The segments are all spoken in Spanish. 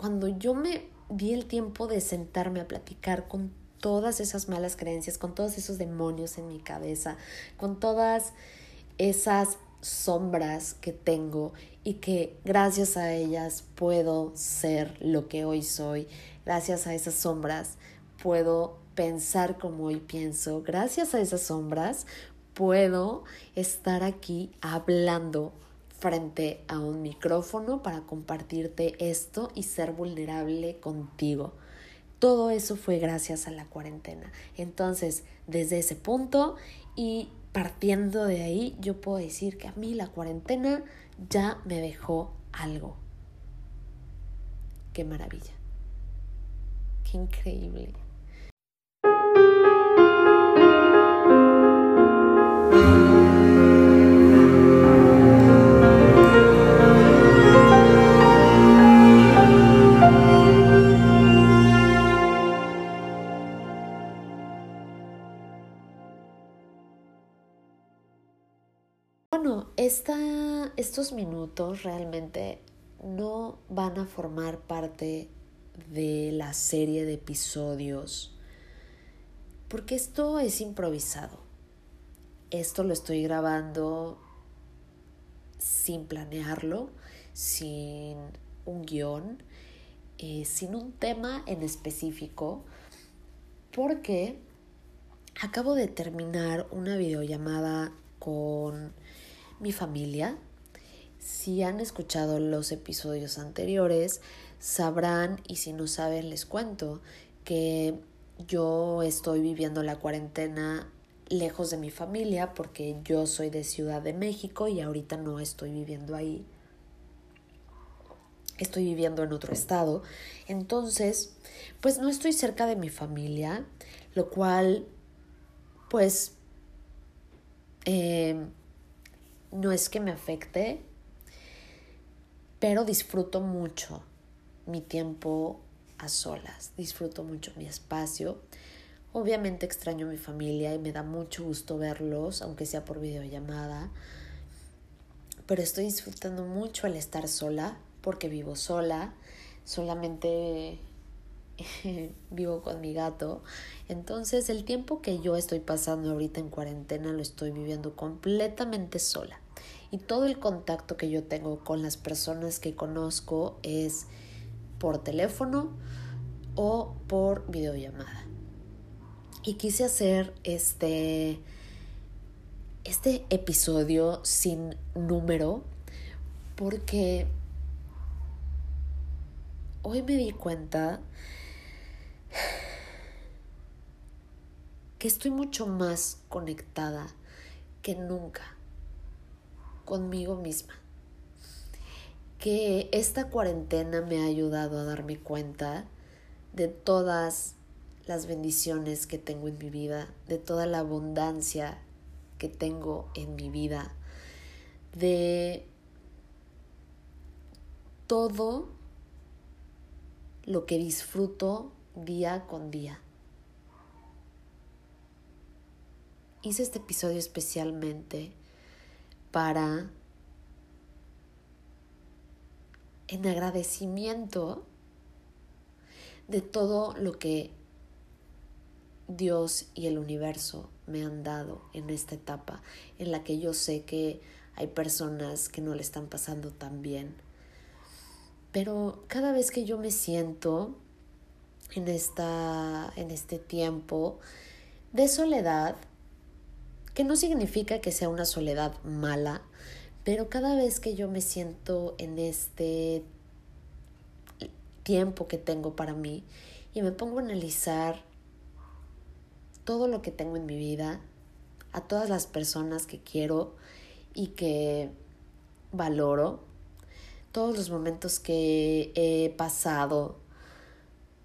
cuando yo me di el tiempo de sentarme a platicar con todas esas malas creencias, con todos esos demonios en mi cabeza, con todas esas sombras que tengo y que gracias a ellas puedo ser lo que hoy soy, gracias a esas sombras puedo pensar como hoy pienso, gracias a esas sombras puedo estar aquí hablando frente a un micrófono para compartirte esto y ser vulnerable contigo. Todo eso fue gracias a la cuarentena. Entonces, desde ese punto y partiendo de ahí, yo puedo decir que a mí la cuarentena ya me dejó algo. Qué maravilla. Qué increíble. Estos minutos realmente no van a formar parte de la serie de episodios porque esto es improvisado. Esto lo estoy grabando sin planearlo, sin un guion, eh, sin un tema en específico, porque acabo de terminar una videollamada con mi familia. Si han escuchado los episodios anteriores, sabrán, y si no saben, les cuento, que yo estoy viviendo la cuarentena lejos de mi familia porque yo soy de Ciudad de México y ahorita no estoy viviendo ahí. Estoy viviendo en otro estado. Entonces, pues no estoy cerca de mi familia, lo cual, pues, eh, no es que me afecte, pero disfruto mucho mi tiempo a solas, disfruto mucho mi espacio. Obviamente extraño a mi familia y me da mucho gusto verlos, aunque sea por videollamada, pero estoy disfrutando mucho al estar sola, porque vivo sola, solamente vivo con mi gato. Entonces el tiempo que yo estoy pasando ahorita en cuarentena lo estoy viviendo completamente sola. Y todo el contacto que yo tengo con las personas que conozco es por teléfono o por videollamada. Y quise hacer este, este episodio sin número porque hoy me di cuenta que estoy mucho más conectada que nunca conmigo misma. Que esta cuarentena me ha ayudado a darme cuenta de todas las bendiciones que tengo en mi vida, de toda la abundancia que tengo en mi vida, de todo lo que disfruto día con día. Hice este episodio especialmente para en agradecimiento de todo lo que Dios y el universo me han dado en esta etapa en la que yo sé que hay personas que no le están pasando tan bien. Pero cada vez que yo me siento en, esta, en este tiempo de soledad, que no significa que sea una soledad mala, pero cada vez que yo me siento en este tiempo que tengo para mí y me pongo a analizar todo lo que tengo en mi vida, a todas las personas que quiero y que valoro, todos los momentos que he pasado,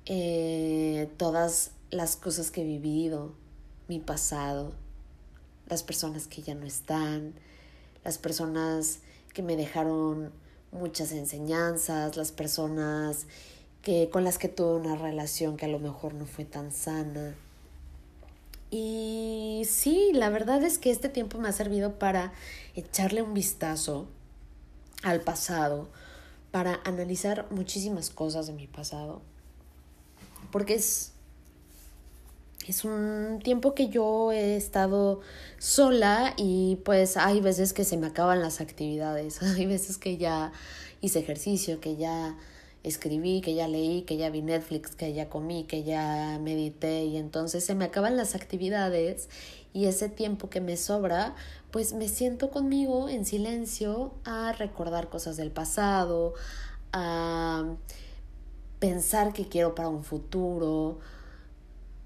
eh, todas las cosas que he vivido, mi pasado, las personas que ya no están, las personas que me dejaron muchas enseñanzas, las personas que con las que tuve una relación que a lo mejor no fue tan sana. Y sí, la verdad es que este tiempo me ha servido para echarle un vistazo al pasado, para analizar muchísimas cosas de mi pasado. Porque es, es un tiempo que yo he estado sola y pues hay veces que se me acaban las actividades, hay veces que ya hice ejercicio, que ya escribí, que ya leí, que ya vi Netflix, que ya comí, que ya medité y entonces se me acaban las actividades y ese tiempo que me sobra, pues me siento conmigo en silencio a recordar cosas del pasado, a pensar que quiero para un futuro.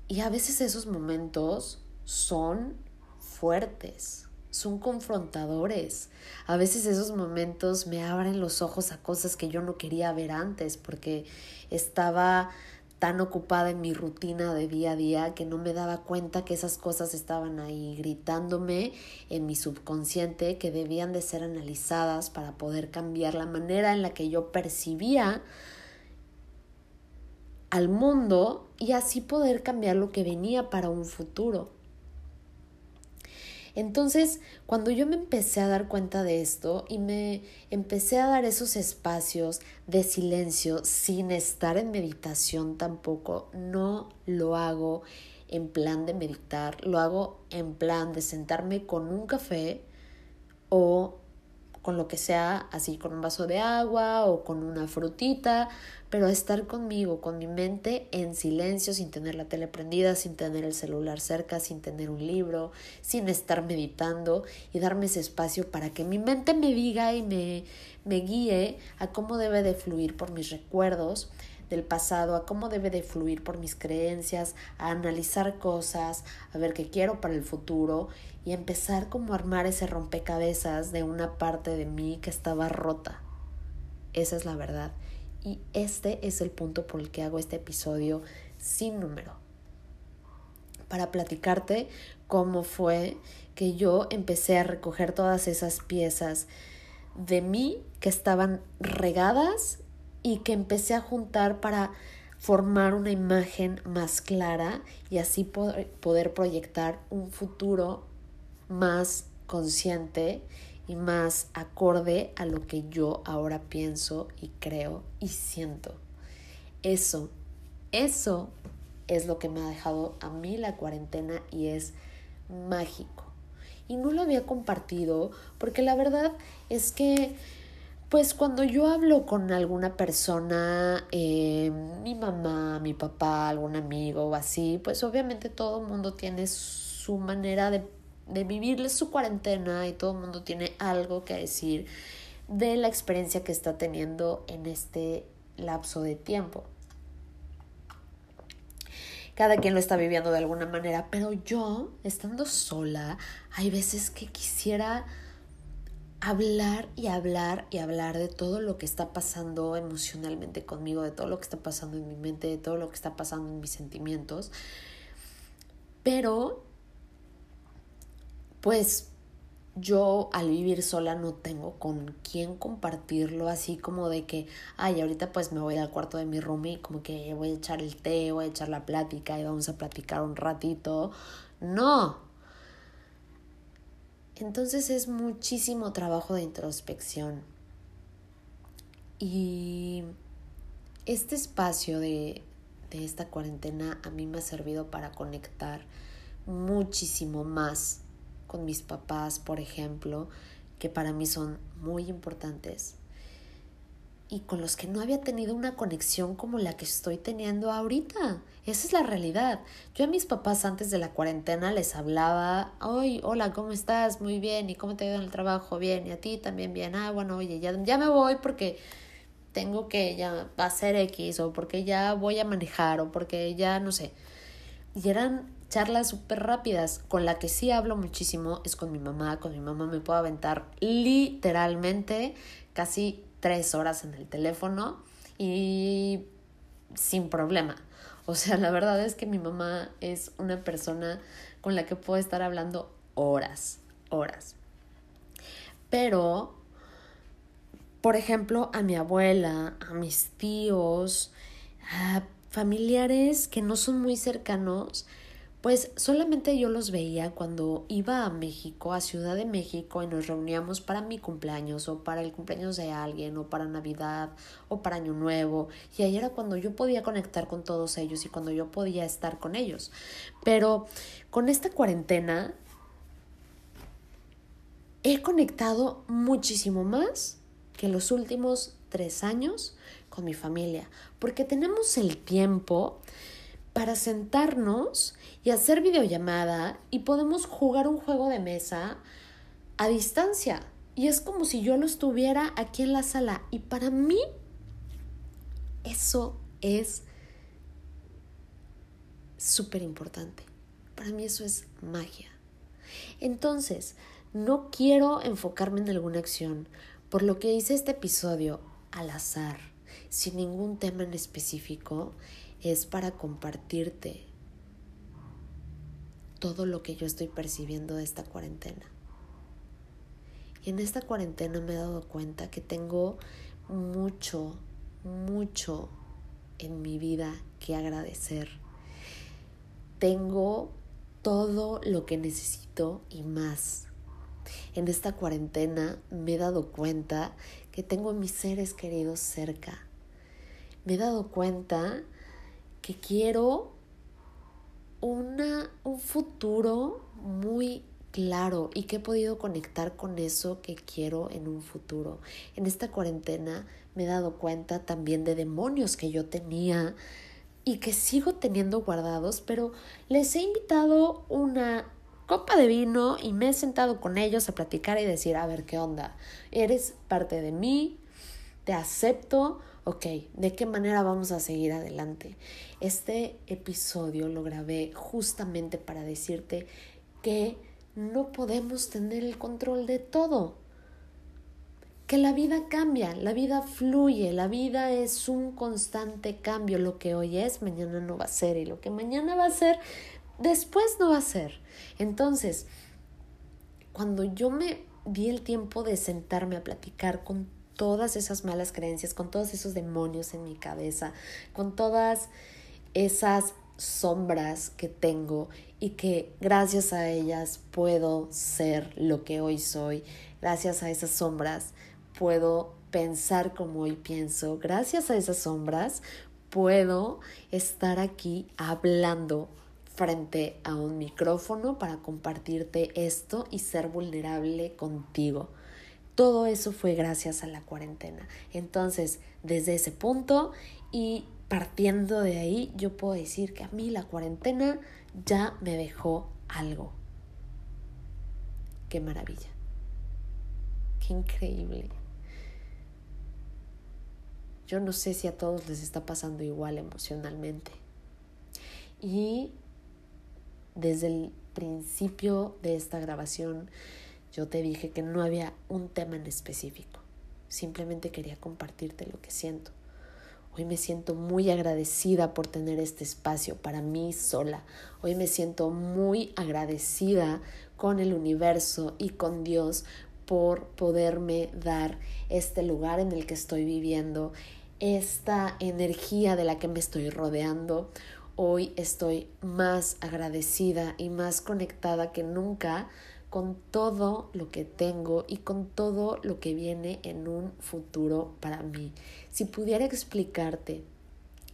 Y a veces esos momentos son fuertes, son confrontadores. A veces esos momentos me abren los ojos a cosas que yo no quería ver antes porque estaba tan ocupada en mi rutina de día a día que no me daba cuenta que esas cosas estaban ahí gritándome en mi subconsciente que debían de ser analizadas para poder cambiar la manera en la que yo percibía al mundo y así poder cambiar lo que venía para un futuro. Entonces, cuando yo me empecé a dar cuenta de esto y me empecé a dar esos espacios de silencio sin estar en meditación tampoco, no lo hago en plan de meditar, lo hago en plan de sentarme con un café o con lo que sea, así con un vaso de agua o con una frutita, pero estar conmigo, con mi mente en silencio, sin tener la tele prendida, sin tener el celular cerca, sin tener un libro, sin estar meditando y darme ese espacio para que mi mente me diga y me, me guíe a cómo debe de fluir por mis recuerdos del pasado, a cómo debe de fluir por mis creencias, a analizar cosas, a ver qué quiero para el futuro y empezar como a armar ese rompecabezas de una parte de mí que estaba rota. Esa es la verdad. Y este es el punto por el que hago este episodio sin número. Para platicarte cómo fue que yo empecé a recoger todas esas piezas de mí que estaban regadas y que empecé a juntar para formar una imagen más clara y así poder proyectar un futuro más consciente y más acorde a lo que yo ahora pienso y creo y siento. Eso, eso es lo que me ha dejado a mí la cuarentena y es mágico. Y no lo había compartido porque la verdad es que pues cuando yo hablo con alguna persona, eh, mi mamá, mi papá, algún amigo o así, pues obviamente todo el mundo tiene su manera de, de vivir su cuarentena y todo el mundo tiene algo que decir de la experiencia que está teniendo en este lapso de tiempo. Cada quien lo está viviendo de alguna manera, pero yo, estando sola, hay veces que quisiera hablar y hablar y hablar de todo lo que está pasando emocionalmente conmigo, de todo lo que está pasando en mi mente, de todo lo que está pasando en mis sentimientos. Pero, pues yo al vivir sola no tengo con quién compartirlo, así como de que, ay, ahorita pues me voy al cuarto de mi room y como que voy a echar el té, voy a echar la plática y vamos a platicar un ratito. No, entonces es muchísimo trabajo de introspección. Y este espacio de, de esta cuarentena a mí me ha servido para conectar muchísimo más con mis papás, por ejemplo, que para mí son muy importantes y con los que no había tenido una conexión como la que estoy teniendo ahorita. Esa es la realidad. Yo a mis papás antes de la cuarentena les hablaba, hoy, hola, ¿cómo estás? Muy bien, ¿y cómo te ha ido en el trabajo? Bien, y a ti también bien. Ah, bueno, oye, ya, ya me voy porque tengo que ya hacer X o porque ya voy a manejar o porque ya no sé. Y eran charlas súper rápidas. Con la que sí hablo muchísimo es con mi mamá. Con mi mamá me puedo aventar literalmente casi tres horas en el teléfono y sin problema. O sea, la verdad es que mi mamá es una persona con la que puedo estar hablando horas, horas. Pero, por ejemplo, a mi abuela, a mis tíos, a familiares que no son muy cercanos, pues solamente yo los veía cuando iba a México, a Ciudad de México, y nos reuníamos para mi cumpleaños o para el cumpleaños de alguien o para Navidad o para Año Nuevo. Y ahí era cuando yo podía conectar con todos ellos y cuando yo podía estar con ellos. Pero con esta cuarentena he conectado muchísimo más que los últimos tres años con mi familia, porque tenemos el tiempo para sentarnos y hacer videollamada y podemos jugar un juego de mesa a distancia. Y es como si yo lo estuviera aquí en la sala. Y para mí, eso es súper importante. Para mí eso es magia. Entonces, no quiero enfocarme en alguna acción, por lo que hice este episodio al azar, sin ningún tema en específico, es para compartirte todo lo que yo estoy percibiendo de esta cuarentena. Y en esta cuarentena me he dado cuenta que tengo mucho, mucho en mi vida que agradecer. Tengo todo lo que necesito y más. En esta cuarentena me he dado cuenta que tengo a mis seres queridos cerca. Me he dado cuenta que quiero un futuro muy claro y que he podido conectar con eso que quiero en un futuro. En esta cuarentena me he dado cuenta también de demonios que yo tenía y que sigo teniendo guardados, pero les he invitado una copa de vino y me he sentado con ellos a platicar y decir, a ver, ¿qué onda? Eres parte de mí, te acepto, ok, ¿de qué manera vamos a seguir adelante? Este episodio lo grabé justamente para decirte que no podemos tener el control de todo. Que la vida cambia, la vida fluye, la vida es un constante cambio. Lo que hoy es, mañana no va a ser y lo que mañana va a ser, después no va a ser. Entonces, cuando yo me di el tiempo de sentarme a platicar con todas esas malas creencias, con todos esos demonios en mi cabeza, con todas esas sombras que tengo y que gracias a ellas puedo ser lo que hoy soy, gracias a esas sombras puedo pensar como hoy pienso, gracias a esas sombras puedo estar aquí hablando frente a un micrófono para compartirte esto y ser vulnerable contigo. Todo eso fue gracias a la cuarentena. Entonces, desde ese punto y partiendo de ahí, yo puedo decir que a mí la cuarentena ya me dejó algo. Qué maravilla. Qué increíble. Yo no sé si a todos les está pasando igual emocionalmente. Y desde el principio de esta grabación, yo te dije que no había un tema en específico. Simplemente quería compartirte lo que siento. Hoy me siento muy agradecida por tener este espacio para mí sola. Hoy me siento muy agradecida con el universo y con Dios por poderme dar este lugar en el que estoy viviendo, esta energía de la que me estoy rodeando. Hoy estoy más agradecida y más conectada que nunca con todo lo que tengo y con todo lo que viene en un futuro para mí. Si pudiera explicarte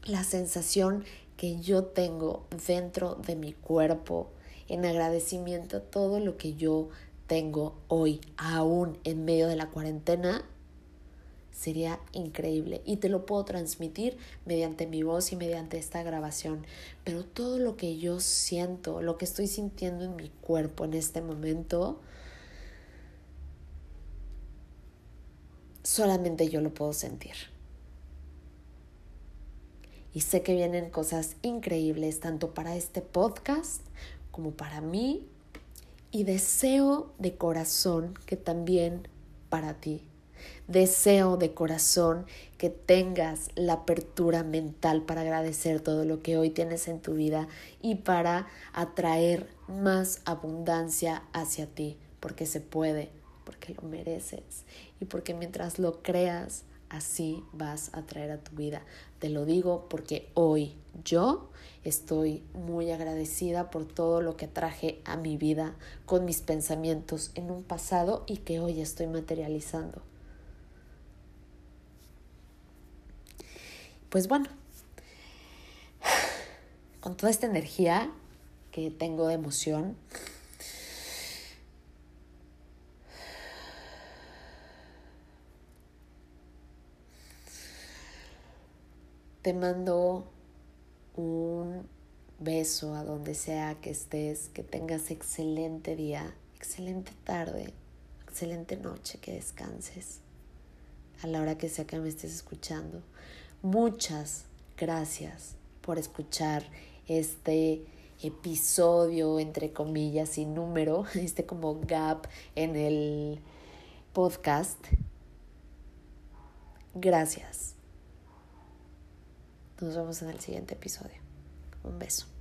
la sensación que yo tengo dentro de mi cuerpo en agradecimiento a todo lo que yo tengo hoy, aún en medio de la cuarentena, sería increíble y te lo puedo transmitir mediante mi voz y mediante esta grabación. Pero todo lo que yo siento, lo que estoy sintiendo en mi cuerpo en este momento, solamente yo lo puedo sentir. Y sé que vienen cosas increíbles tanto para este podcast como para mí. Y deseo de corazón que también para ti Deseo de corazón que tengas la apertura mental para agradecer todo lo que hoy tienes en tu vida y para atraer más abundancia hacia ti, porque se puede, porque lo mereces y porque mientras lo creas, así vas a traer a tu vida. te lo digo porque hoy yo estoy muy agradecida por todo lo que traje a mi vida con mis pensamientos en un pasado y que hoy estoy materializando. Pues bueno, con toda esta energía que tengo de emoción, te mando un beso a donde sea que estés, que tengas excelente día, excelente tarde, excelente noche, que descanses a la hora que sea que me estés escuchando. Muchas gracias por escuchar este episodio, entre comillas, sin número, este como gap en el podcast. Gracias. Nos vemos en el siguiente episodio. Un beso.